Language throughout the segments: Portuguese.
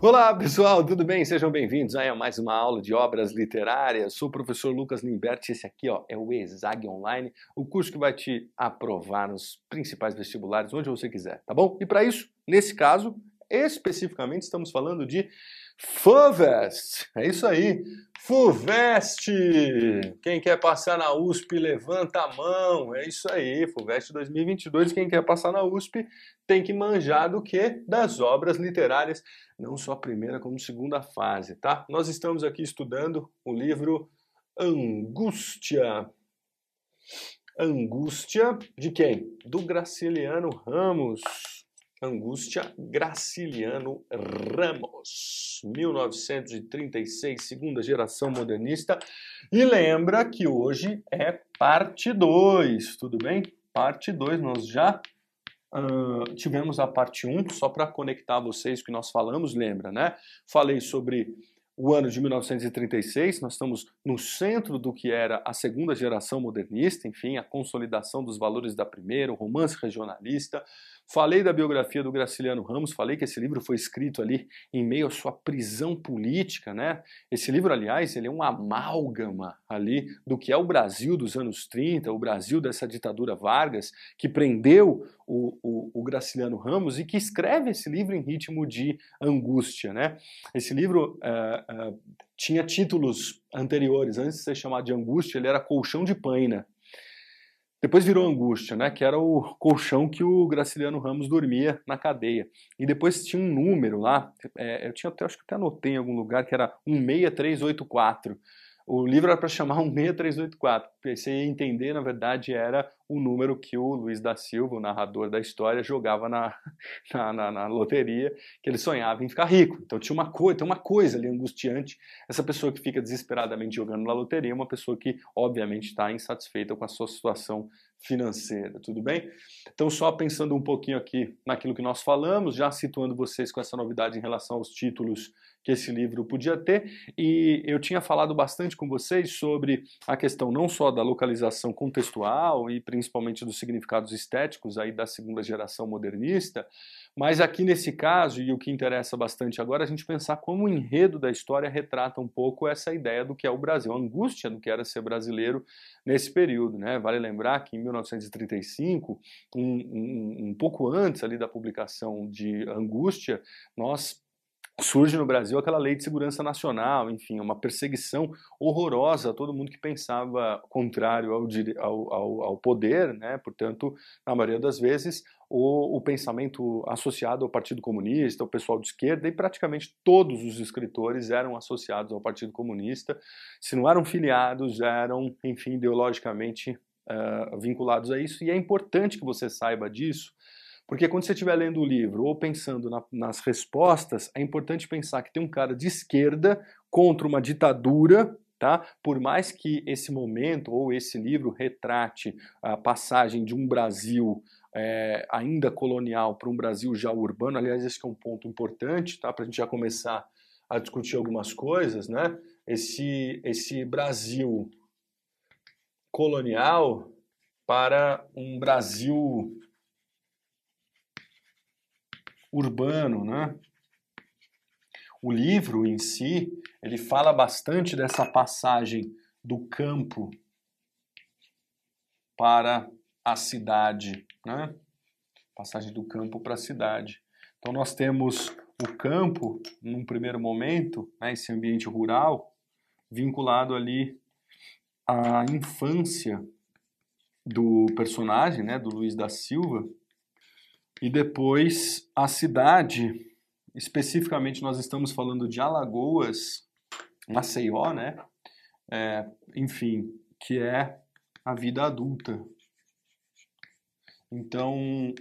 Olá pessoal, tudo bem? Sejam bem-vindos a mais uma aula de obras literárias. Sou o professor Lucas Limberti. Esse aqui ó, é o ESAG Online, o curso que vai te aprovar nos principais vestibulares, onde você quiser, tá bom? E para isso, nesse caso, especificamente, estamos falando de FUVEST. É isso aí, FUVEST. Quem quer passar na USP, levanta a mão. É isso aí, FUVEST 2022. Quem quer passar na USP tem que manjar do que? Das obras literárias não só a primeira, como segunda fase, tá? Nós estamos aqui estudando o livro Angústia. Angústia de quem? Do Graciliano Ramos. Angústia Graciliano Ramos, 1936, segunda geração modernista. E lembra que hoje é parte 2, tudo bem? Parte 2, nós já Uh, tivemos a parte 1, só para conectar vocês que nós falamos, lembra, né? Falei sobre o ano de 1936, nós estamos no centro do que era a segunda geração modernista, enfim, a consolidação dos valores da primeira, o romance regionalista, Falei da biografia do Graciliano Ramos, falei que esse livro foi escrito ali em meio à sua prisão política, né? Esse livro, aliás, ele é um amálgama ali do que é o Brasil dos anos 30, o Brasil dessa ditadura Vargas, que prendeu o, o, o Graciliano Ramos e que escreve esse livro em ritmo de angústia, né? Esse livro uh, uh, tinha títulos anteriores, antes de ser chamado de angústia, ele era Colchão de Paina, depois virou angústia, né? Que era o colchão que o Graciliano Ramos dormia na cadeia. E depois tinha um número lá, é, eu tinha até, acho que até anotei em algum lugar, que era 16384. O livro era para chamar 16384, porque você ia entender, na verdade, era o número que o Luiz da Silva, o narrador da história, jogava na, na, na, na loteria, que ele sonhava em ficar rico. Então tinha uma coisa, tem uma coisa ali angustiante. Essa pessoa que fica desesperadamente jogando na loteria é uma pessoa que, obviamente, está insatisfeita com a sua situação financeira, tudo bem? Então, só pensando um pouquinho aqui naquilo que nós falamos, já situando vocês com essa novidade em relação aos títulos que esse livro podia ter, e eu tinha falado bastante com vocês sobre a questão não só da localização contextual e principalmente dos significados estéticos aí da segunda geração modernista, mas aqui nesse caso, e o que interessa bastante agora, a gente pensar como o enredo da história retrata um pouco essa ideia do que é o Brasil, a angústia do que era ser brasileiro nesse período. Né? Vale lembrar que em 1935, um, um, um pouco antes ali da publicação de Angústia, nós surge no Brasil aquela lei de segurança nacional, enfim, uma perseguição horrorosa a todo mundo que pensava contrário ao, ao, ao poder, né? portanto, na maioria das vezes, o, o, pensamento associado ao Partido Comunista, ao pessoal de esquerda, e praticamente todos os escritores eram associados ao Partido Comunista, se não eram filiados, eram, enfim, ideologicamente uh, vinculados a isso, e é importante que você saiba disso, porque quando você estiver lendo o livro ou pensando na, nas respostas, é importante pensar que tem um cara de esquerda contra uma ditadura, tá? Por mais que esse momento ou esse livro retrate a passagem de um Brasil é, ainda colonial para um Brasil já urbano, aliás, esse é um ponto importante, tá? Para a gente já começar a discutir algumas coisas, né? Esse, esse Brasil colonial para um Brasil urbano, né? O livro em si, ele fala bastante dessa passagem do campo para a cidade, né? Passagem do campo para a cidade. Então nós temos o campo, num primeiro momento, né, esse ambiente rural, vinculado ali à infância do personagem, né, do Luiz da Silva, e depois a cidade, especificamente nós estamos falando de Alagoas, Maceió, né? É, enfim, que é a vida adulta. Então,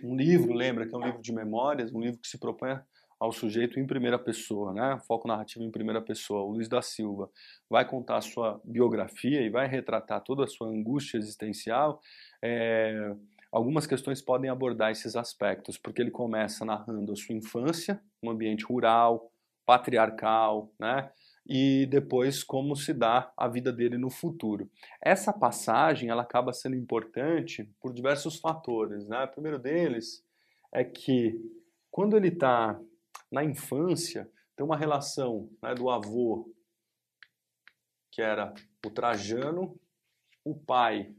um livro, lembra que é um livro de memórias, um livro que se propõe ao sujeito em primeira pessoa, né? Foco narrativo em primeira pessoa. O Luiz da Silva vai contar a sua biografia e vai retratar toda a sua angústia existencial. É algumas questões podem abordar esses aspectos, porque ele começa narrando a sua infância, um ambiente rural, patriarcal, né? E depois como se dá a vida dele no futuro. Essa passagem ela acaba sendo importante por diversos fatores, né? O primeiro deles é que quando ele está na infância, tem uma relação né, do avô, que era o Trajano, o pai,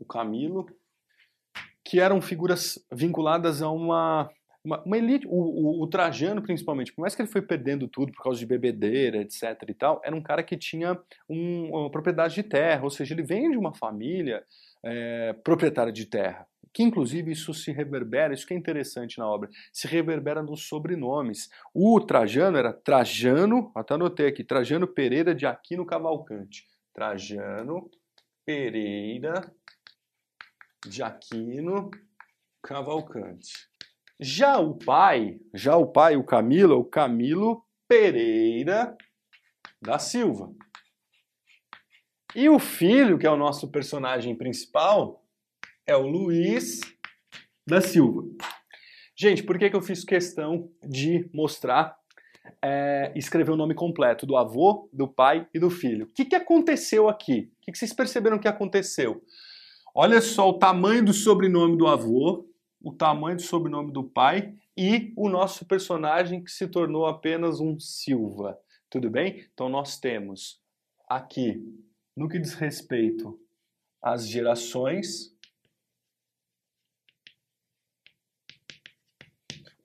o Camilo, que eram figuras vinculadas a uma uma, uma elite, o, o, o, Trajano principalmente, por mais que ele foi perdendo tudo por causa de bebedeira, etc e tal, era um cara que tinha um, uma propriedade de terra, ou seja, ele vem de uma família é, proprietária de terra, que inclusive isso se reverbera, isso que é interessante na obra, se reverbera nos sobrenomes. O Trajano era Trajano, até anotei aqui, Trajano Pereira de Aquino Cavalcante. Trajano Pereira de Aquino Cavalcante. Já o pai, já o pai, o Camilo, o Camilo Pereira da Silva. E o filho, que é o nosso personagem principal, é o Luiz da Silva. Gente, por que, que eu fiz questão de mostrar, é, escrever o nome completo do avô, do pai e do filho? O que, que aconteceu aqui? O que, que vocês perceberam que aconteceu? Olha só o tamanho do sobrenome do avô, o tamanho do sobrenome do pai e o nosso personagem que se tornou apenas um Silva. Tudo bem? Então nós temos aqui, no que diz respeito às gerações,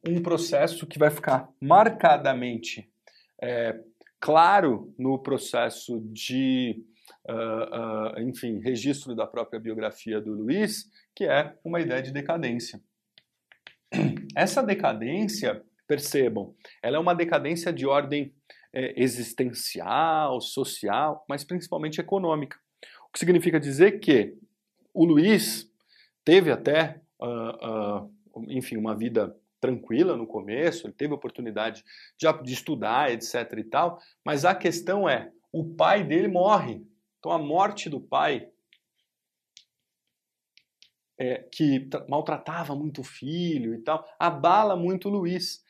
um processo que vai ficar marcadamente é, claro no processo de, uh, uh, enfim, registro da própria biografia do Luiz, que é uma ideia de decadência. Essa decadência, percebam, ela é uma decadência de ordem é, existencial, social, mas principalmente econômica. O que significa dizer que o Luiz teve até, uh, enfim, uma vida tranquila no começo, ele teve oportunidade de, de estudar, etc e tal, mas a questão é, o pai dele morre. Então a morte do pai é, que maltratava muito o filho e tal, abala muito Luiz.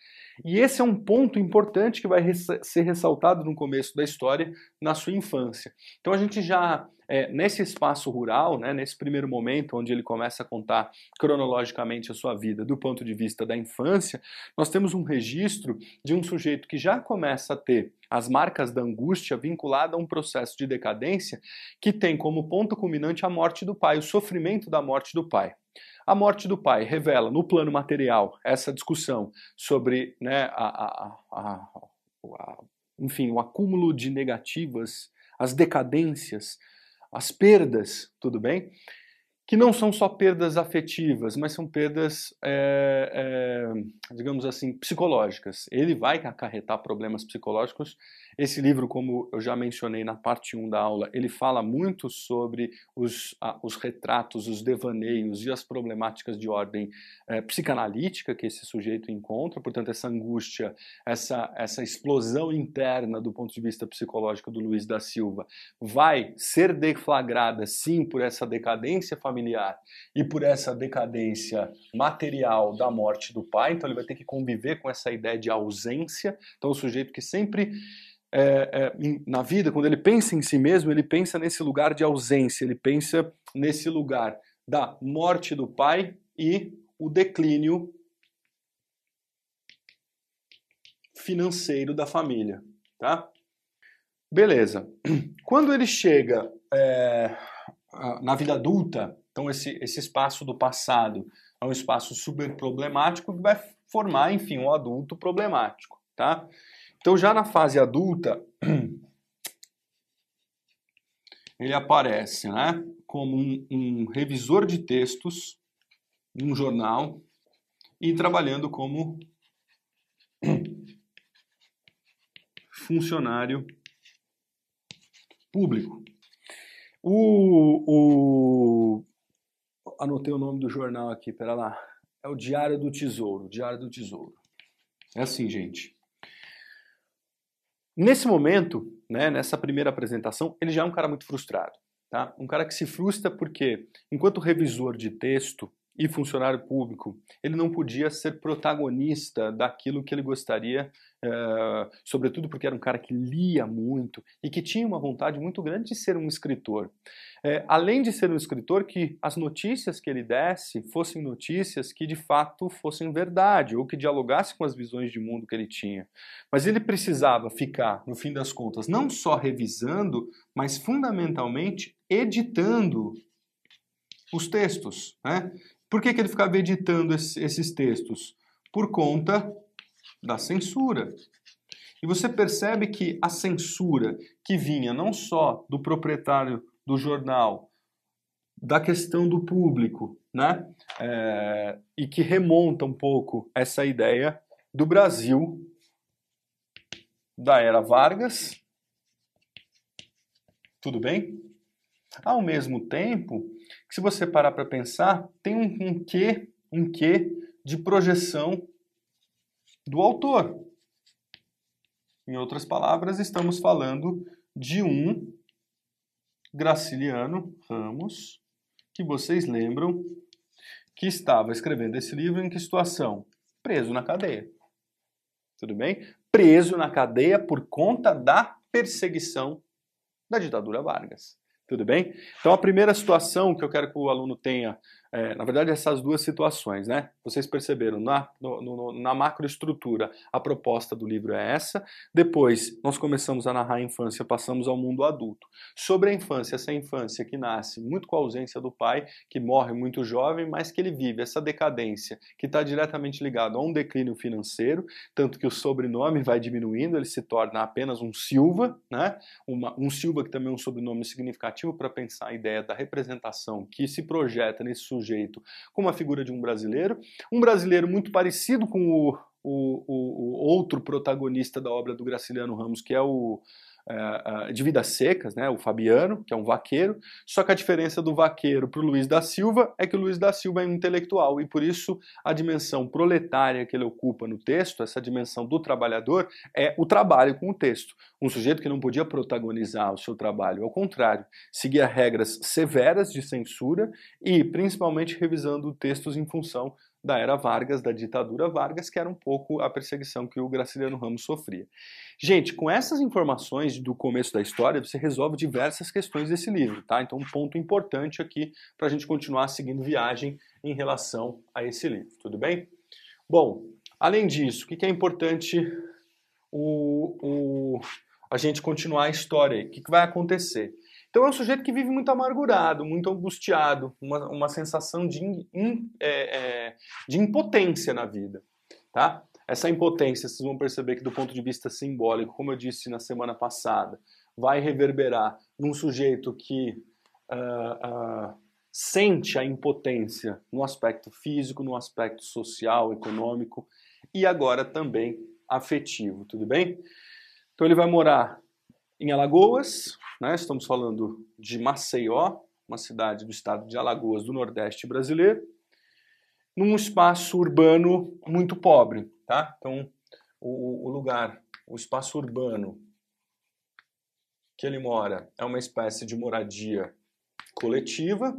E esse é um ponto importante que vai res ser ressaltado no começo da história, na sua infância. Então a gente já, é, nesse espaço rural, né, nesse primeiro momento onde ele começa a contar cronologicamente a sua vida do ponto de vista da infância, nós temos um registro de um sujeito que já começa a ter as marcas da angústia vinculada a um processo de decadência que tem como ponto culminante a morte do pai, o sofrimento da morte do pai. A morte do pai revela, no plano material, essa discussão sobre né, a, a, a, enfim, o acúmulo de negativas, as decadências, as perdas, tudo bem? Que não são só perdas afetivas, mas são perdas, é, é, digamos assim, psicológicas. Ele vai acarretar problemas psicológicos esse livro, como eu já mencionei na parte 1 da aula, ele fala muito sobre os, ah, os retratos, os devaneios e as problemáticas de ordem eh, psicanalítica que esse sujeito encontra, portanto, essa angústia, essa, essa explosão interna do ponto de vista psicológico do Luiz da Silva vai ser deflagrada, sim, por essa decadência familiar e por essa decadência material da morte do pai, então ele vai ter que conviver com essa ideia de ausência, então o sujeito que sempre é, é, na vida, quando ele pensa em si mesmo, ele pensa nesse lugar de ausência, ele pensa nesse lugar da morte do pai e o declínio financeiro da família, tá? Beleza. Quando ele chega é, na vida adulta, então esse, esse espaço do passado é um espaço super problemático que vai formar, enfim, um adulto problemático, tá? Então, já na fase adulta, ele aparece né, como um, um revisor de textos num jornal e trabalhando como funcionário público. O, o, anotei o nome do jornal aqui, pera lá. É o Diário do Tesouro. Diário do Tesouro. É assim, gente. Nesse momento, né, nessa primeira apresentação, ele já é um cara muito frustrado. Tá? Um cara que se frustra porque, enquanto revisor de texto, e funcionário público, ele não podia ser protagonista daquilo que ele gostaria, é, sobretudo porque era um cara que lia muito e que tinha uma vontade muito grande de ser um escritor. É, além de ser um escritor, que as notícias que ele desse fossem notícias que de fato fossem verdade ou que dialogassem com as visões de mundo que ele tinha. Mas ele precisava ficar, no fim das contas, não só revisando, mas fundamentalmente editando os textos. Né? Por que, que ele ficava editando esses textos? Por conta da censura. E você percebe que a censura que vinha não só do proprietário do jornal, da questão do público, né? É, e que remonta um pouco essa ideia do Brasil da era Vargas. Tudo bem? Ao mesmo tempo, se você parar para pensar, tem um, um quê, um quê de projeção do autor. Em outras palavras, estamos falando de um Graciliano Ramos, que vocês lembram que estava escrevendo esse livro em que situação? Preso na cadeia. Tudo bem? Preso na cadeia por conta da perseguição da ditadura Vargas. Tudo bem? Então, a primeira situação que eu quero que o aluno tenha é, na verdade, essas duas situações, né? Vocês perceberam, na, no, no, na macroestrutura, a proposta do livro é essa. Depois, nós começamos a narrar a infância, passamos ao mundo adulto. Sobre a infância, essa infância que nasce muito com a ausência do pai, que morre muito jovem, mas que ele vive essa decadência, que está diretamente ligado a um declínio financeiro, tanto que o sobrenome vai diminuindo, ele se torna apenas um Silva, né? Uma, um Silva que também é um sobrenome significativo para pensar a ideia da representação que se projeta nesse sujeito sujeito como a figura de um brasileiro, um brasileiro muito parecido com o, o, o, o outro protagonista da obra do Graciliano Ramos, que é o uh, de Vidas Secas, né, o Fabiano, que é um vaqueiro, só que a diferença do vaqueiro para o Luiz da Silva é que o Luiz da Silva é um intelectual e por isso a dimensão proletária que ele ocupa no texto, essa dimensão do trabalhador, é o trabalho com o texto. Um sujeito que não podia protagonizar o seu trabalho, ao contrário, seguia regras severas de censura e principalmente revisando textos em função da era Vargas, da ditadura Vargas, que era um pouco a perseguição que o Graciliano Ramos sofria. Gente, com essas informações do começo da história, você resolve diversas questões desse livro, tá? Então, um ponto importante aqui para a gente continuar seguindo viagem em relação a esse livro, tudo bem? Bom, além disso, o que é importante o, o, a gente continuar a história aí? O que vai acontecer? Então é um sujeito que vive muito amargurado, muito angustiado, uma, uma sensação de, in, é, é, de impotência na vida. Tá? Essa impotência, vocês vão perceber que do ponto de vista simbólico, como eu disse na semana passada, vai reverberar num sujeito que uh, uh, sente a impotência no aspecto físico, no aspecto social, econômico e agora também afetivo, tudo bem? Então ele vai morar em Alagoas, né? estamos falando de Maceió, uma cidade do estado de Alagoas, do Nordeste brasileiro, num espaço urbano muito pobre. Tá? Então, o, o lugar, o espaço urbano que ele mora é uma espécie de moradia coletiva.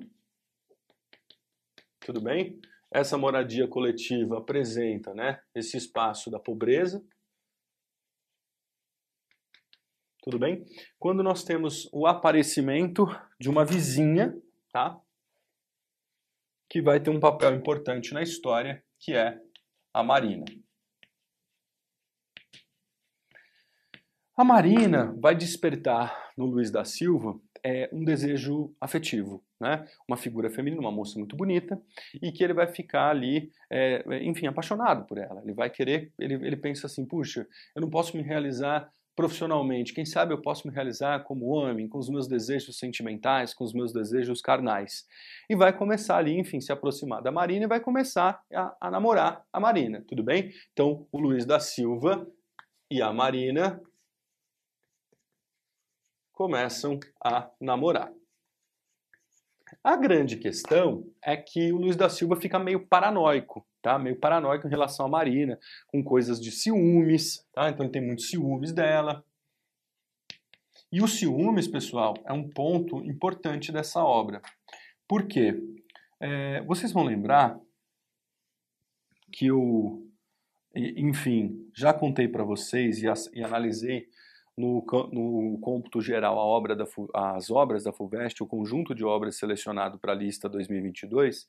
Tudo bem? Essa moradia coletiva apresenta né, esse espaço da pobreza, tudo bem? Quando nós temos o aparecimento de uma vizinha, tá? Que vai ter um papel importante na história, que é a Marina. A Marina vai despertar no Luiz da Silva é, um desejo afetivo, né? Uma figura feminina, uma moça muito bonita, e que ele vai ficar ali, é, enfim, apaixonado por ela. Ele vai querer, ele, ele pensa assim, puxa, eu não posso me realizar profissionalmente. Quem sabe eu posso me realizar como homem, com os meus desejos sentimentais, com os meus desejos carnais. E vai começar ali, enfim, se aproximar da Marina e vai começar a, a namorar a Marina, tudo bem? Então, o Luiz da Silva e a Marina começam a namorar. A grande questão é que o Luiz da Silva fica meio paranoico tá? Meio paranoico em relação à Marina, com coisas de ciúmes, tá? Então ele tem muitos ciúmes dela. E os ciúmes, pessoal, é um ponto importante dessa obra. Por quê? É, vocês vão lembrar que o, enfim, já contei para vocês e, e analisei no, no cômputo geral obra da, as obras da FUVEST, o conjunto de obras selecionado para a lista 2022,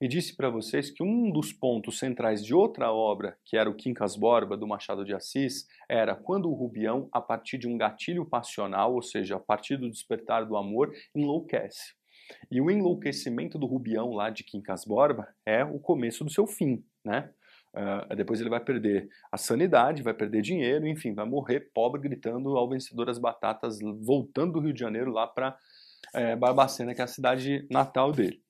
e disse para vocês que um dos pontos centrais de outra obra, que era o Quincas Borba, do Machado de Assis, era quando o Rubião, a partir de um gatilho passional, ou seja, a partir do despertar do amor, enlouquece. E o enlouquecimento do Rubião lá de Quincas Borba é o começo do seu fim, né? Uh, depois ele vai perder a sanidade, vai perder dinheiro, enfim, vai morrer pobre gritando ao vencedor as batatas, voltando do Rio de Janeiro lá para é, Barbacena, que é a cidade natal dele.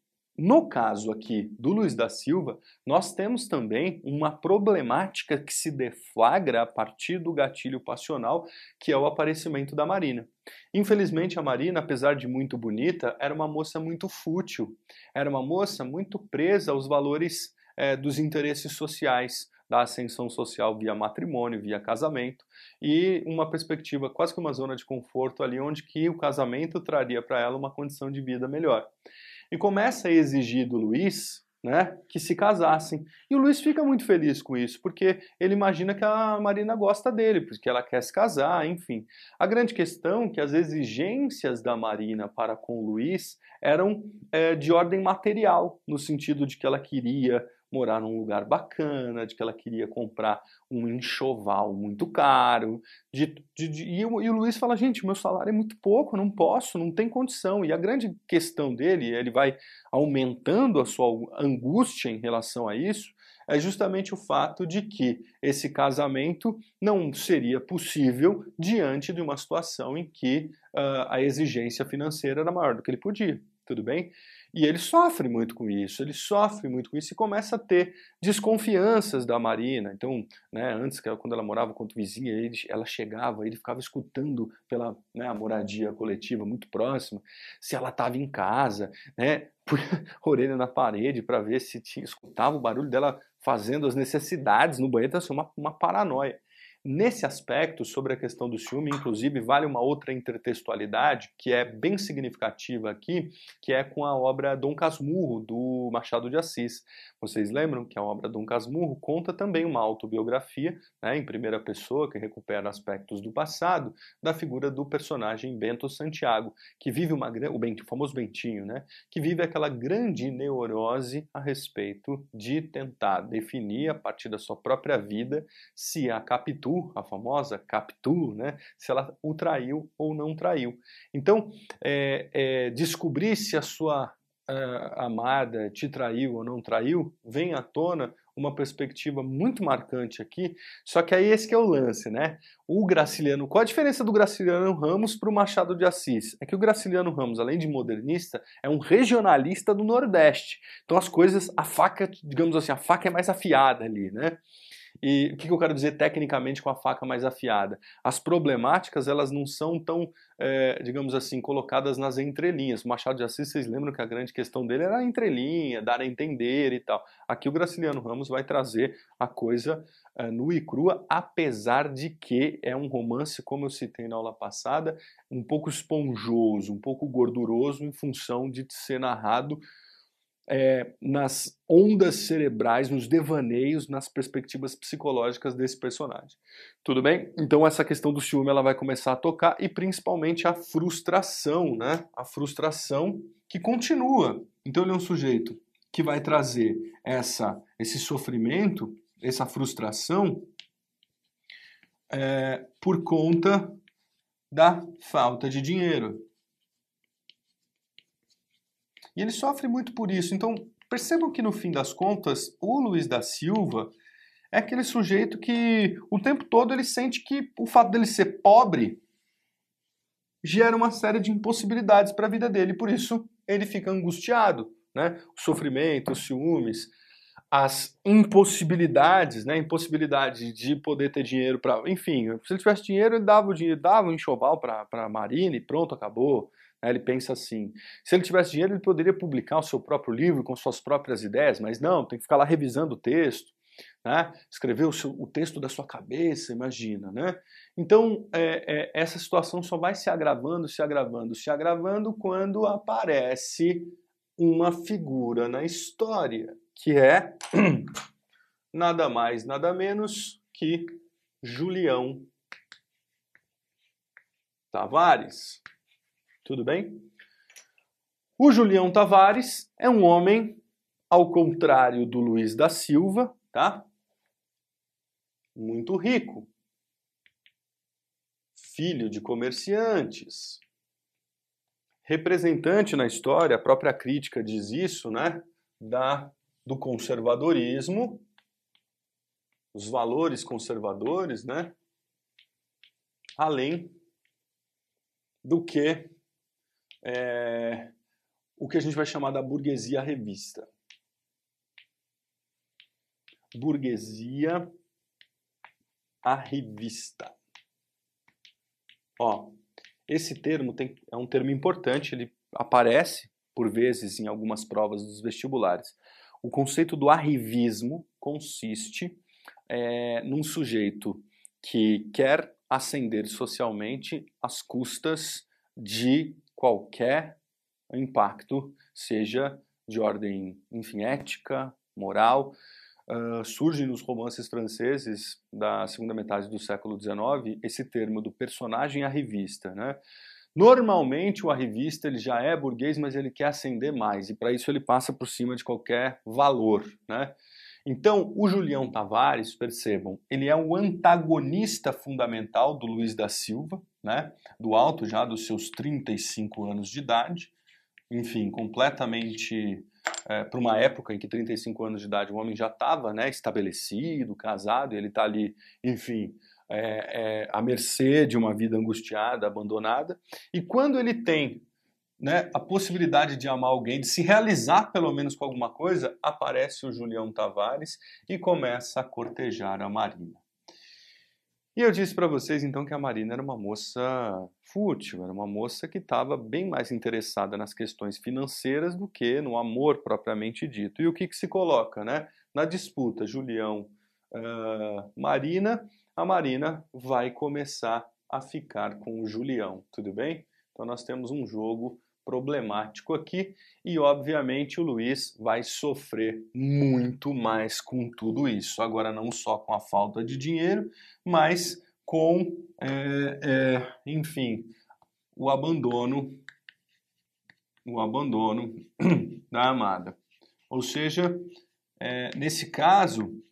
No caso aqui do Luiz da Silva, nós temos também uma problemática que se deflagra a partir do gatilho passional, que é o aparecimento da Marina. Infelizmente, a Marina, apesar de muito bonita, era uma moça muito fútil, era uma moça muito presa aos valores é, dos interesses sociais, da ascensão social via matrimônio, via casamento, e uma perspectiva quase que uma zona de conforto ali onde que o casamento traria para ela uma condição de vida melhor. E começa a exigir do Luiz né, que se casassem. E o Luiz fica muito feliz com isso, porque ele imagina que a Marina gosta dele, porque ela quer se casar, enfim. A grande questão é que as exigências da Marina para com o Luiz eram é, de ordem material, no sentido de que ela queria morar num lugar bacana, de que ela queria comprar um enxoval muito caro. De, de, de, e, o, e, o, Luiz fala: gente, meu salário é muito pouco, não posso, não tem condição. E a grande questão dele, ele vai aumentando a sua angústia em relação a isso, é justamente o fato de que esse casamento não seria possível diante de uma situação em que uh, a exigência financeira era maior do que ele podia. Tudo bem? E ele sofre muito com isso, ele sofre muito com isso e começa a ter desconfianças da Marina. Então, né, antes, quando ela morava com vizinha, ela chegava, ele ficava escutando pela né, moradia coletiva muito próxima, se ela estava em casa, né, orelha na parede para ver se tinha, escutava o barulho dela fazendo as necessidades no banheiro, então, assim, uma, uma paranoia. Nesse aspecto, sobre a questão do ciúme, inclusive, vale uma outra intertextualidade que é bem significativa aqui, que é com a obra Dom Casmurro, do Machado de Assis. Vocês lembram que a obra Dom Casmurro conta também uma autobiografia, né, em primeira pessoa, que recupera aspectos do passado, da figura do personagem Bento Santiago, que vive uma o, Bento, o famoso Bentinho, né, que vive aquela grande neurose a respeito de tentar definir, a partir da sua própria vida, se a Capitu Capitu, a famosa Capitu, né, se ela o traiu ou não traiu. Então, é, é, descobrir se a sua uh, amada te traiu ou não traiu, vem à tona uma perspectiva muito marcante aqui, só que aí esse que é o lance, né? O Graciliano, qual a diferença do Graciliano Ramos para o Machado de Assis? É que o Graciliano Ramos, além de modernista, é um regionalista do Nordeste. Então as coisas, a faca, digamos assim, a faca é mais afiada ali, né? E o que eu quero dizer tecnicamente com a faca mais afiada? As problemáticas elas não são tão, é, digamos assim, colocadas nas entrelinhas. O Machado de Assis, vocês lembram que a grande questão dele era a entrelinha, dar a entender e tal. Aqui o Graciliano Ramos vai trazer a coisa é, nua e crua, apesar de que é um romance, como eu citei na aula passada, um pouco esponjoso, um pouco gorduroso em função de ser narrado é, nas ondas cerebrais, nos devaneios, nas perspectivas psicológicas desse personagem. Tudo bem? Então essa questão do ciúme ela vai começar a tocar e principalmente a frustração, né? A frustração que continua. Então ele é um sujeito que vai trazer essa, esse sofrimento, essa frustração é, por conta da falta de dinheiro. E ele sofre muito por isso. Então, percebam que no fim das contas, o Luiz da Silva é aquele sujeito que o tempo todo ele sente que o fato dele ser pobre gera uma série de impossibilidades para a vida dele, por isso ele fica angustiado, né? O sofrimento, os ciúmes, as impossibilidades, né? Impossibilidade de poder ter dinheiro para, enfim, se ele tivesse dinheiro, ele dava o dinheiro, dava um enxoval para a Marina e pronto, acabou. Ele pensa assim: se ele tivesse dinheiro, ele poderia publicar o seu próprio livro com suas próprias ideias, mas não, tem que ficar lá revisando o texto, né? escrever o, seu, o texto da sua cabeça, imagina. Né? Então, é, é, essa situação só vai se agravando, se agravando, se agravando quando aparece uma figura na história, que é nada mais, nada menos que Julião Tavares. Tudo bem? O Julião Tavares é um homem, ao contrário do Luiz da Silva, tá? Muito rico. Filho de comerciantes. Representante na história, a própria crítica diz isso, né? Da, do conservadorismo, os valores conservadores, né? Além do que é, o que a gente vai chamar da burguesia revista. Burguesia a revista. Ó, esse termo tem, é um termo importante, ele aparece por vezes em algumas provas dos vestibulares. O conceito do arrivismo consiste é, num sujeito que quer ascender socialmente às custas de qualquer impacto, seja de ordem, enfim, ética, moral. Uh, surge nos romances franceses da segunda metade do século XIX esse termo do personagem à revista, né? Normalmente o arrivista ele já é burguês, mas ele quer ascender mais e para isso ele passa por cima de qualquer valor, né? Então, o Julião Tavares, percebam, ele é o antagonista fundamental do Luiz da Silva, né? Do alto já dos seus 35 anos de idade, enfim, completamente é, para uma época em que 35 anos de idade o homem já estava né, estabelecido, casado, ele está ali, enfim, é, é, à mercê de uma vida angustiada, abandonada. E quando ele tem né, a possibilidade de amar alguém, de se realizar pelo menos com alguma coisa, aparece o Julião Tavares e começa a cortejar a Marina. E eu disse para vocês então que a Marina era uma moça fútil, era uma moça que estava bem mais interessada nas questões financeiras do que no amor propriamente dito. E o que, que se coloca, né? Na disputa Julião uh, Marina, a Marina vai começar a ficar com o Julião, tudo bem? Então nós temos um jogo problemático aqui e, obviamente, o Luiz vai sofrer muito mais com tudo isso. Agora, não só com a falta de dinheiro, mas com, é, é, enfim, o abandono, o abandono da amada. Ou seja, é, nesse caso,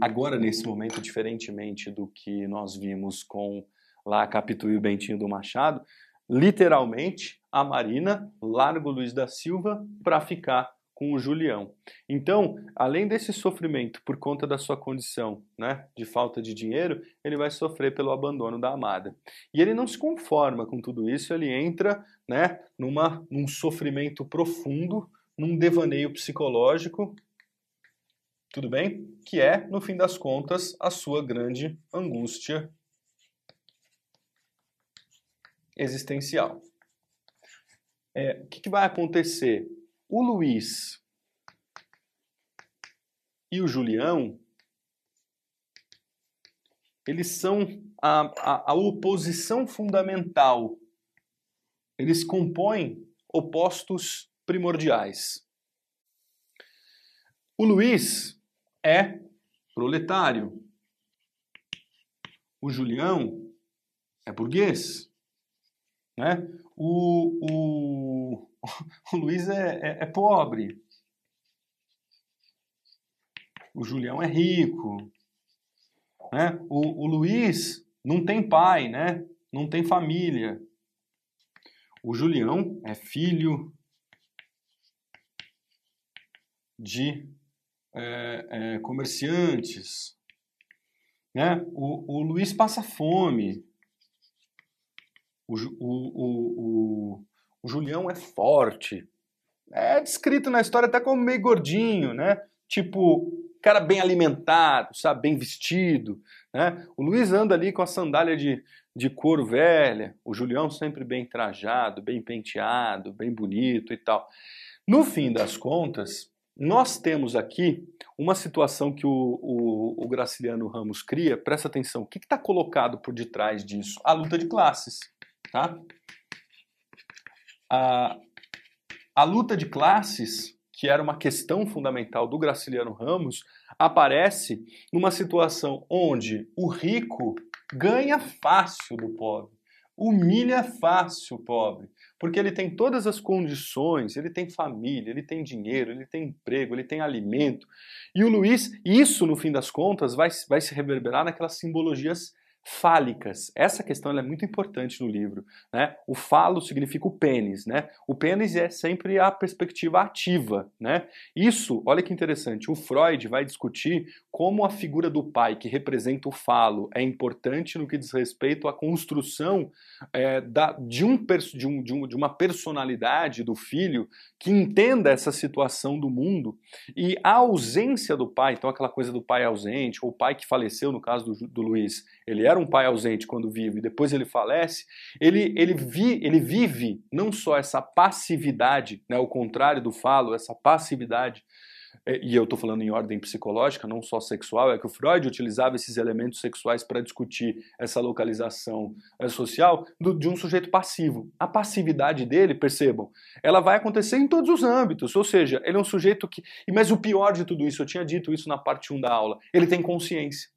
agora nesse momento, diferentemente do que nós vimos com lá Capitu e o Bentinho do Machado, literalmente, a Marina larga o Luiz da Silva para ficar com o Julião. Então, além desse sofrimento por conta da sua condição né, de falta de dinheiro, ele vai sofrer pelo abandono da amada. E ele não se conforma com tudo isso, ele entra né, numa, num sofrimento profundo, num devaneio psicológico, tudo bem? Que é, no fim das contas, a sua grande angústia existencial. É, o que, que vai acontecer? O Luiz e o Julião, eles são a, a, a oposição fundamental. Eles compõem opostos primordiais. O Luiz é proletário. O Julião é burguês. Né? O, o, o Luiz é, é, é pobre. O Julião é rico. Né? O, o Luiz não tem pai, né? não tem família. O Julião é filho de é, é, comerciantes. Né? O, o Luiz passa fome. O, o, o, o, Julião é forte. É descrito na história até como meio gordinho, né? Tipo, cara bem alimentado, sabe? Bem vestido, né? O Luiz anda ali com a sandália de, de couro velha. O Julião sempre bem trajado, bem penteado, bem bonito e tal. No fim das contas, nós temos aqui uma situação que o, o, o Graciliano Ramos cria. Presta atenção, o que está colocado por detrás disso? A luta de classes tá? A, a luta de classes, que era uma questão fundamental do Graciliano Ramos, aparece numa situação onde o rico ganha fácil do pobre, humilha fácil o pobre, porque ele tem todas as condições, ele tem família, ele tem dinheiro, ele tem emprego, ele tem alimento. E o Luiz, isso no fim das contas, vai, vai se reverberar naquelas simbologias fálicas. Essa questão é muito importante no livro. Né? O falo significa o pênis. Né? O pênis é sempre a perspectiva ativa. Né? Isso, olha que interessante, o Freud vai discutir como a figura do pai, que representa o falo, é importante no que diz respeito à construção é, da, de, um, de, um, de, um, de uma personalidade do filho que entenda essa situação do mundo e a ausência do pai, então aquela coisa do pai ausente, ou o pai que faleceu, no caso do, do Luiz, ele era um pai ausente quando vive e depois ele falece, ele, ele, vi, ele vive não só essa passividade, né, o contrário do falo, essa passividade é, e eu estou falando em ordem psicológica, não só sexual, é que o Freud utilizava esses elementos sexuais para discutir essa localização é, social do, de um sujeito passivo. A passividade dele, percebam, ela vai acontecer em todos os âmbitos, ou seja, ele é um sujeito que. Mas o pior de tudo isso, eu tinha dito isso na parte 1 da aula, ele tem consciência.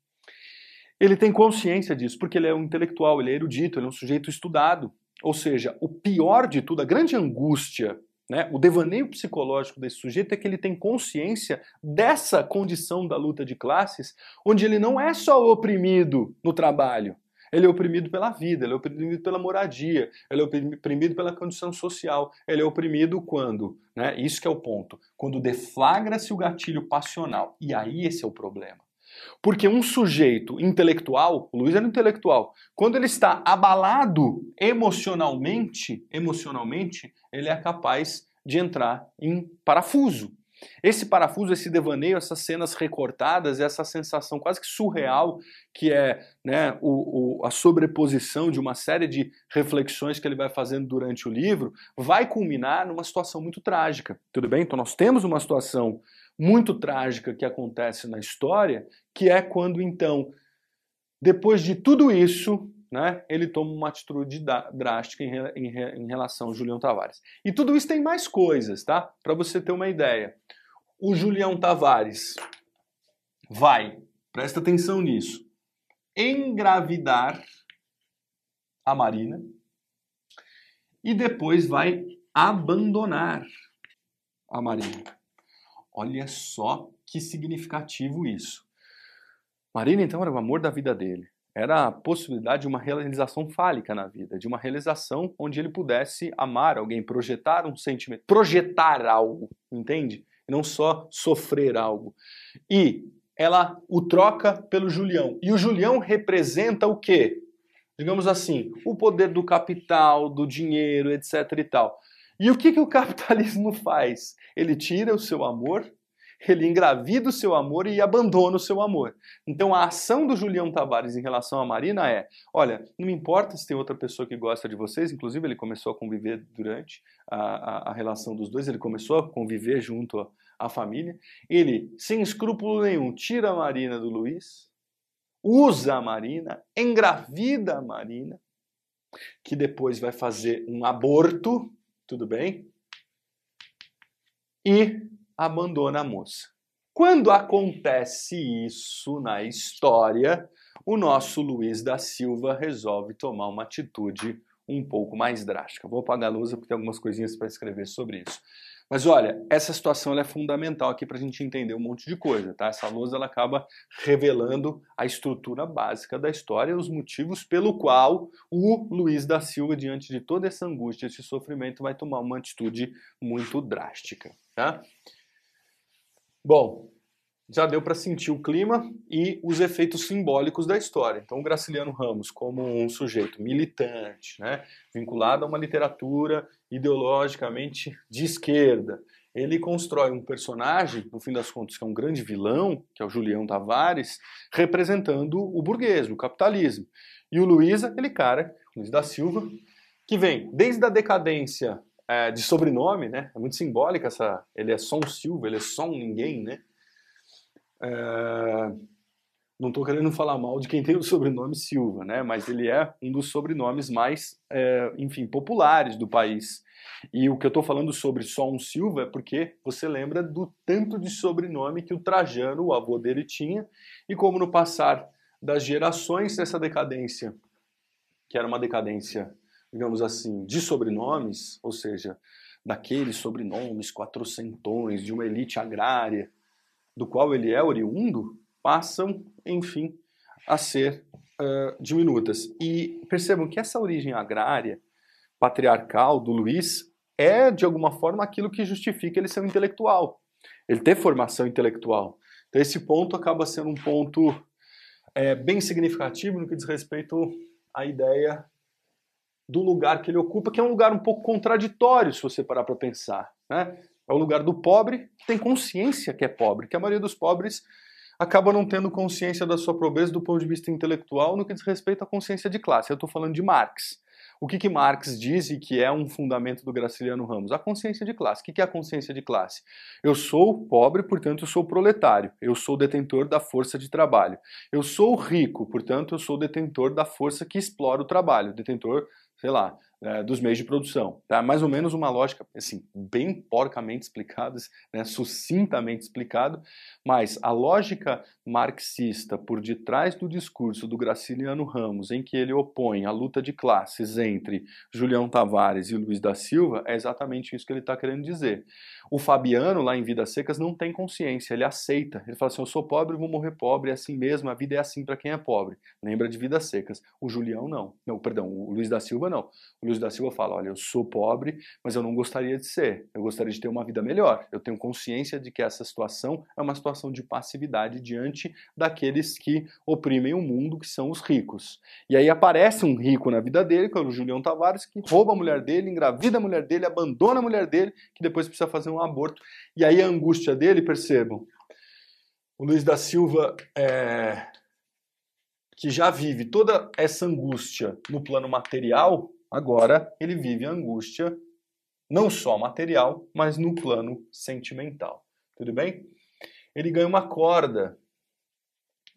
Ele tem consciência disso, porque ele é um intelectual, ele é erudito, ele é um sujeito estudado. Ou seja, o pior de tudo, a grande angústia né? O devaneio psicológico desse sujeito é que ele tem consciência dessa condição da luta de classes, onde ele não é só oprimido no trabalho, ele é oprimido pela vida, ele é oprimido pela moradia, ele é oprimido pela condição social, ele é oprimido quando, né? Isso que é o ponto, quando deflagra-se o gatilho passional. E aí esse é o problema. Porque um sujeito intelectual, o Luiz era intelectual, quando ele está abalado emocionalmente, emocionalmente, ele é capaz de entrar em parafuso. Esse parafuso, esse devaneio, essas cenas recortadas, essa sensação quase que surreal que é né, o, o, a sobreposição de uma série de reflexões que ele vai fazendo durante o livro, vai culminar numa situação muito trágica. Tudo bem? Então nós temos uma situação muito trágica que acontece na história, que é quando então, depois de tudo isso, né, ele toma uma atitude drástica em, em, em relação ao Julião Tavares. E tudo isso tem mais coisas, tá? Para você ter uma ideia. O Julião Tavares vai, presta atenção nisso, engravidar a Marina e depois vai abandonar a Marina. Olha só que significativo isso. Marina, então, era o amor da vida dele. Era a possibilidade de uma realização fálica na vida, de uma realização onde ele pudesse amar alguém, projetar um sentimento, projetar algo, entende? E não só sofrer algo. E ela o troca pelo Julião. E o Julião representa o quê? Digamos assim, o poder do capital, do dinheiro, etc e tal. E o que, que o capitalismo faz? Ele tira o seu amor, ele engravida o seu amor e abandona o seu amor. Então a ação do Julião Tavares em relação à Marina é: olha, não me importa se tem outra pessoa que gosta de vocês, inclusive ele começou a conviver durante a, a, a relação dos dois, ele começou a conviver junto à família. Ele, sem escrúpulo nenhum, tira a Marina do Luiz, usa a Marina, engravida a Marina, que depois vai fazer um aborto tudo bem? E abandona a moça. Quando acontece isso na história, o nosso Luiz da Silva resolve tomar uma atitude um pouco mais drástica. Vou apagar a luz porque tem algumas coisinhas para escrever sobre isso. Mas olha, essa situação é fundamental aqui para a gente entender um monte de coisa, tá? Essa lousa ela acaba revelando a estrutura básica da história os motivos pelo qual o Luiz da Silva, diante de toda essa angústia, esse sofrimento, vai tomar uma atitude muito drástica, tá? Bom, já deu para sentir o clima e os efeitos simbólicos da história. Então, o Graciliano Ramos, como um sujeito militante, né, vinculado a uma literatura ideologicamente de esquerda, ele constrói um personagem, no fim das contas, que é um grande vilão, que é o Julião Tavares, representando o burguês, o capitalismo. E o Luiz, aquele cara, Luiz da Silva, que vem desde a decadência é, de sobrenome, né? É muito simbólica essa. Ele é só um Silva, ele é só um ninguém, né? É, não estou querendo falar mal de quem tem o sobrenome Silva, né? Mas ele é um dos sobrenomes mais, é, enfim, populares do país. E o que eu estou falando sobre só um Silva é porque você lembra do tanto de sobrenome que o Trajano, o avô dele, tinha, e como no passar das gerações essa decadência, que era uma decadência, digamos assim, de sobrenomes, ou seja, daqueles sobrenomes quatrocentões de uma elite agrária, do qual ele é oriundo, passam, enfim, a ser uh, diminutas. E percebam que essa origem agrária, patriarcal do Luiz, é, de alguma forma, aquilo que justifica ele ser um intelectual, ele ter formação intelectual. Então, esse ponto acaba sendo um ponto é, bem significativo no que diz respeito à ideia do lugar que ele ocupa, que é um lugar um pouco contraditório, se você parar para pensar. Né? É o lugar do pobre que tem consciência que é pobre, que a maioria dos pobres acaba não tendo consciência da sua pobreza do ponto de vista intelectual no que diz respeito à consciência de classe. Eu estou falando de Marx. O que, que Marx diz e que é um fundamento do Graciliano Ramos? A consciência de classe. O que, que é a consciência de classe? Eu sou pobre, portanto eu sou proletário. Eu sou detentor da força de trabalho. Eu sou rico, portanto eu sou detentor da força que explora o trabalho. Detentor, sei lá, é, dos meios de produção. Tá? Mais ou menos uma lógica, assim, bem porcamente explicada, né, sucintamente explicado, mas a lógica marxista por detrás do discurso do Graciliano Ramos, em que ele opõe a luta de classes entre Julião Tavares e Luiz da Silva, é exatamente isso que ele está querendo dizer. O Fabiano, lá em Vidas Secas, não tem consciência, ele aceita. Ele fala assim: eu sou pobre, vou morrer pobre, é assim mesmo, a vida é assim para quem é pobre. Lembra de Vidas Secas. O Julião não. Não, perdão, o Luiz da Silva não. Luiz da Silva fala: olha, eu sou pobre, mas eu não gostaria de ser. Eu gostaria de ter uma vida melhor. Eu tenho consciência de que essa situação é uma situação de passividade diante daqueles que oprimem o mundo, que são os ricos. E aí aparece um rico na vida dele, que é o Julião Tavares, que rouba a mulher dele, engravida a mulher dele, abandona a mulher dele, que depois precisa fazer um aborto. E aí a angústia dele, percebam, o Luiz da Silva, é, que já vive toda essa angústia no plano material, agora ele vive a angústia não só material, mas no plano sentimental. Tudo bem? Ele ganha uma corda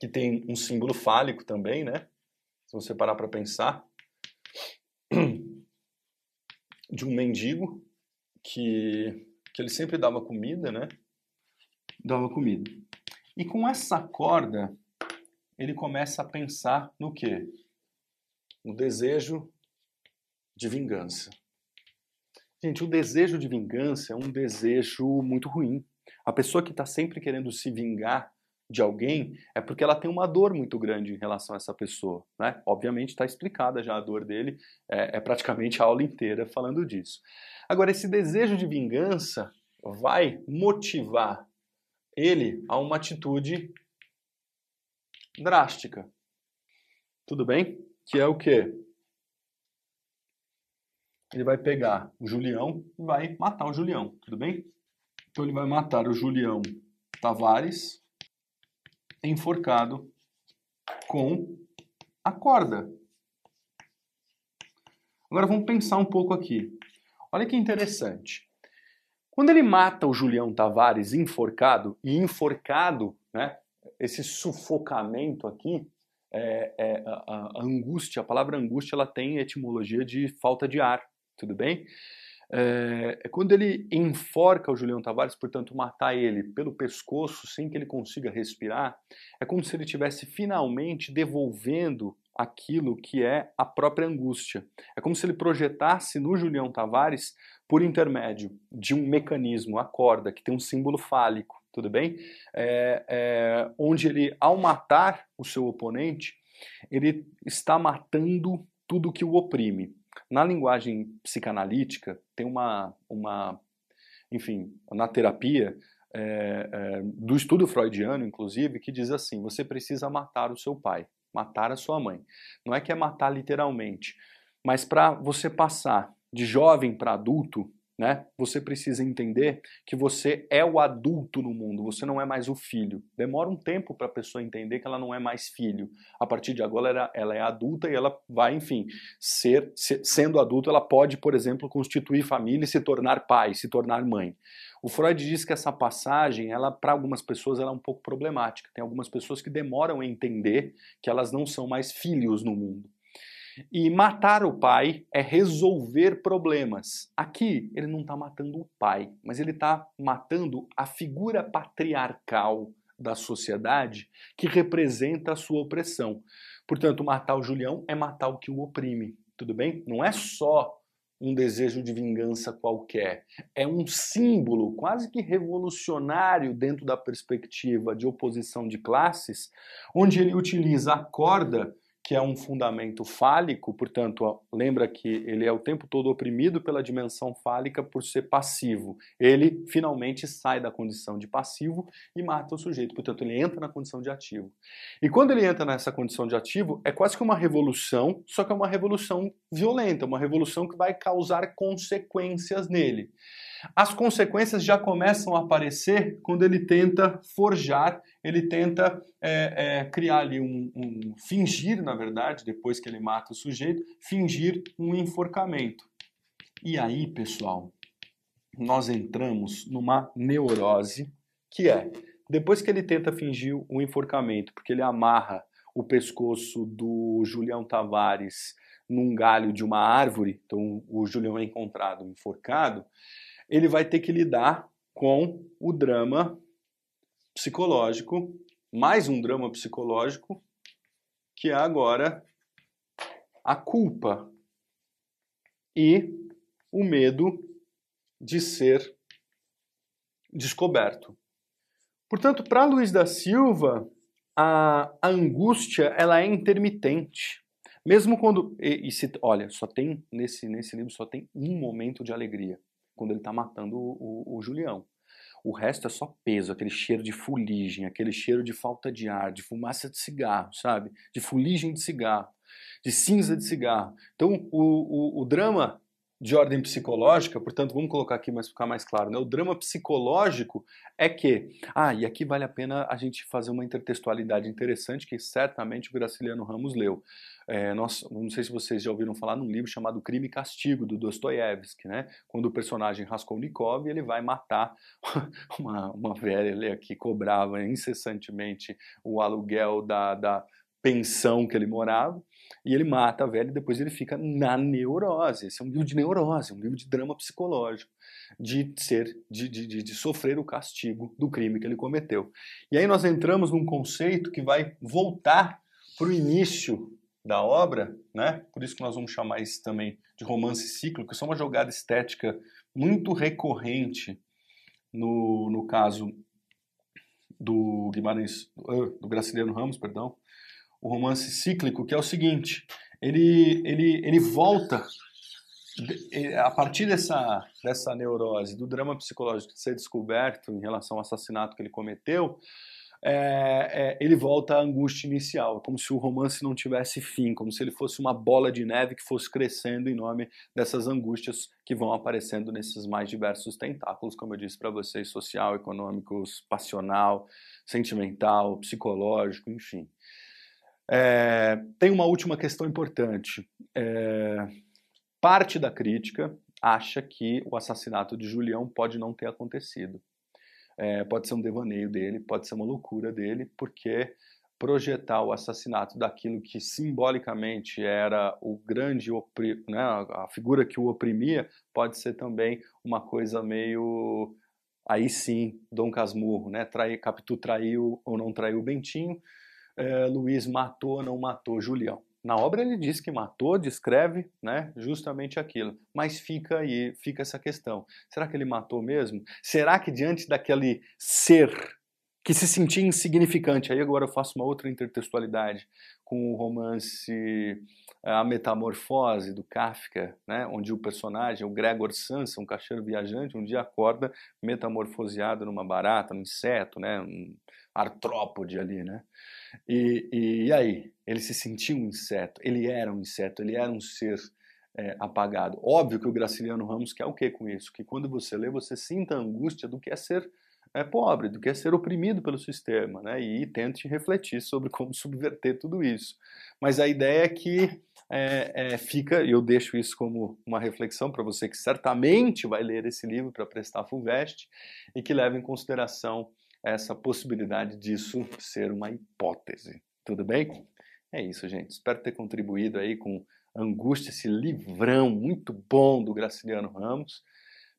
que tem um símbolo fálico também, né? Se você parar para pensar, de um mendigo que que ele sempre dava comida, né? Dava comida. E com essa corda, ele começa a pensar no quê? No desejo de vingança. Gente, o desejo de vingança é um desejo muito ruim. A pessoa que está sempre querendo se vingar de alguém é porque ela tem uma dor muito grande em relação a essa pessoa. Né? Obviamente está explicada já a dor dele, é, é praticamente a aula inteira falando disso. Agora, esse desejo de vingança vai motivar ele a uma atitude drástica. Tudo bem? Que é o quê? Ele vai pegar o Julião e vai matar o Julião, tudo bem? Então ele vai matar o Julião Tavares enforcado com a corda. Agora vamos pensar um pouco aqui. Olha que interessante. Quando ele mata o Julião Tavares enforcado, e enforcado, né, esse sufocamento aqui, é, é, a, a, angústia, a palavra angústia, ela tem etimologia de falta de ar, tudo bem? É, é, quando ele enforca o Julião Tavares, portanto, matar ele pelo pescoço sem que ele consiga respirar, é como se ele estivesse finalmente devolvendo aquilo que é a própria angústia. É como se ele projetasse no Julião Tavares, por intermédio de um mecanismo, a corda, que tem um símbolo fálico, tudo bem? É, é, onde ele, ao matar o seu oponente, ele está matando tudo que o oprime. Na linguagem psicanalítica, tem uma, uma enfim, na terapia, é, é, do estudo freudiano, inclusive, que diz assim: você precisa matar o seu pai matar a sua mãe. Não é que é matar literalmente, mas para você passar de jovem para adulto, né? Você precisa entender que você é o adulto no mundo, você não é mais o filho. Demora um tempo para a pessoa entender que ela não é mais filho. A partir de agora ela, ela é adulta e ela vai, enfim, ser, ser sendo adulta, ela pode, por exemplo, constituir família e se tornar pai, se tornar mãe. O Freud diz que essa passagem, ela para algumas pessoas ela é um pouco problemática. Tem algumas pessoas que demoram a entender que elas não são mais filhos no mundo. E matar o pai é resolver problemas. Aqui ele não está matando o pai, mas ele está matando a figura patriarcal da sociedade que representa a sua opressão. Portanto, matar o Julião é matar o que o oprime. Tudo bem? Não é só um desejo de vingança qualquer. É um símbolo quase que revolucionário dentro da perspectiva de oposição de classes, onde ele utiliza a corda que é um fundamento fálico, portanto, lembra que ele é o tempo todo oprimido pela dimensão fálica por ser passivo. Ele finalmente sai da condição de passivo e mata o sujeito, portanto, ele entra na condição de ativo. E quando ele entra nessa condição de ativo, é quase que uma revolução, só que é uma revolução violenta, uma revolução que vai causar consequências nele. As consequências já começam a aparecer quando ele tenta forjar, ele tenta é, é, criar ali um, um, fingir, na verdade, depois que ele mata o sujeito, fingir um enforcamento. E aí, pessoal, nós entramos numa neurose que é, depois que ele tenta fingir um enforcamento, porque ele amarra o pescoço do Julião Tavares num galho de uma árvore, então o Julião é encontrado enforcado, ele vai ter que lidar com o drama psicológico, mais um drama psicológico, que é agora a culpa e o medo de ser descoberto. Portanto, para Luiz da Silva, a, a, angústia ela é intermitente. Mesmo quando. E, e se, olha, só tem nesse, nesse livro só tem um momento de alegria quando ele está matando o, o, o Julião. O resto é só peso, aquele cheiro de fuligem, aquele cheiro de falta de ar, de fumaça de cigarro, sabe? De fuligem de cigarro, de cinza de cigarro. Então, o, o, o drama de ordem psicológica, portanto, vamos colocar aqui para ficar mais claro, né? O drama psicológico é que, ah, e aqui vale a pena a gente fazer uma intertextualidade interessante que certamente o Graciliano Ramos leu. É, nós, não sei se vocês já ouviram falar num livro chamado Crime e Castigo, do Dostoiévski, né? Quando o personagem Raskolnikov ele vai matar uma, uma velha que cobrava incessantemente o aluguel da, da pensão que ele morava, e ele mata a velha e depois ele fica na neurose. Esse é um livro de neurose, um livro de drama psicológico, de ser, de, de, de sofrer o castigo do crime que ele cometeu. E aí nós entramos num conceito que vai voltar para o início da obra, né? Por isso que nós vamos chamar isso também de romance cíclico, isso é uma jogada estética muito recorrente no, no caso do Guimarães, do Graciliano Ramos, perdão, o romance cíclico, que é o seguinte: ele, ele, ele volta a partir dessa, dessa neurose, do drama psicológico de ser descoberto em relação ao assassinato que ele cometeu, é, é, ele volta à angústia inicial, como se o romance não tivesse fim, como se ele fosse uma bola de neve que fosse crescendo em nome dessas angústias que vão aparecendo nesses mais diversos tentáculos, como eu disse para vocês, social, econômico, passional, sentimental, psicológico, enfim. É, tem uma última questão importante. É, parte da crítica acha que o assassinato de Julião pode não ter acontecido. É, pode ser um devaneio dele, pode ser uma loucura dele, porque projetar o assassinato daquilo que simbolicamente era o grande né, a figura que o oprimia pode ser também uma coisa meio aí sim Dom Casmurro, né? Trai, Capitu traiu ou não traiu o Bentinho, é, Luiz matou ou não matou Julião. Na obra ele diz que matou, descreve né, justamente aquilo. Mas fica aí, fica essa questão. Será que ele matou mesmo? Será que diante daquele ser que se sentia insignificante, aí agora eu faço uma outra intertextualidade com o romance eh, A Metamorfose do Kafka, né, onde o personagem, o Gregor Sansa, um caixeiro viajante, um dia acorda metamorfoseado numa barata, num inseto, né, um artrópode ali, né? E, e, e, aí? Ele se sentiu um inseto, ele era um inseto, ele era um ser é, apagado. Óbvio que o Graciliano Ramos quer o que com isso? Que quando você lê, você sinta a angústia do que é ser é, pobre, do que é ser oprimido pelo sistema, né? E tente refletir sobre como subverter tudo isso. Mas a ideia é que é, é, fica, e eu deixo isso como uma reflexão para você que certamente vai ler esse livro para prestar FUVEST e que leve em consideração essa possibilidade disso ser uma hipótese. Tudo bem? É isso, gente. Espero ter contribuído aí com Angústia, esse livrão muito bom do Graciliano Ramos.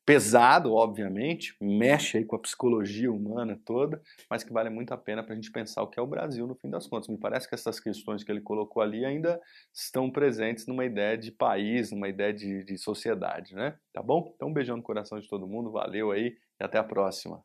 Pesado, obviamente, mexe aí com a psicologia humana toda, mas que vale muito a pena para a gente pensar o que é o Brasil no fim das contas. Me parece que essas questões que ele colocou ali ainda estão presentes numa ideia de país, numa ideia de, de sociedade, né? Tá bom? Então, um beijão no coração de todo mundo, valeu aí e até a próxima.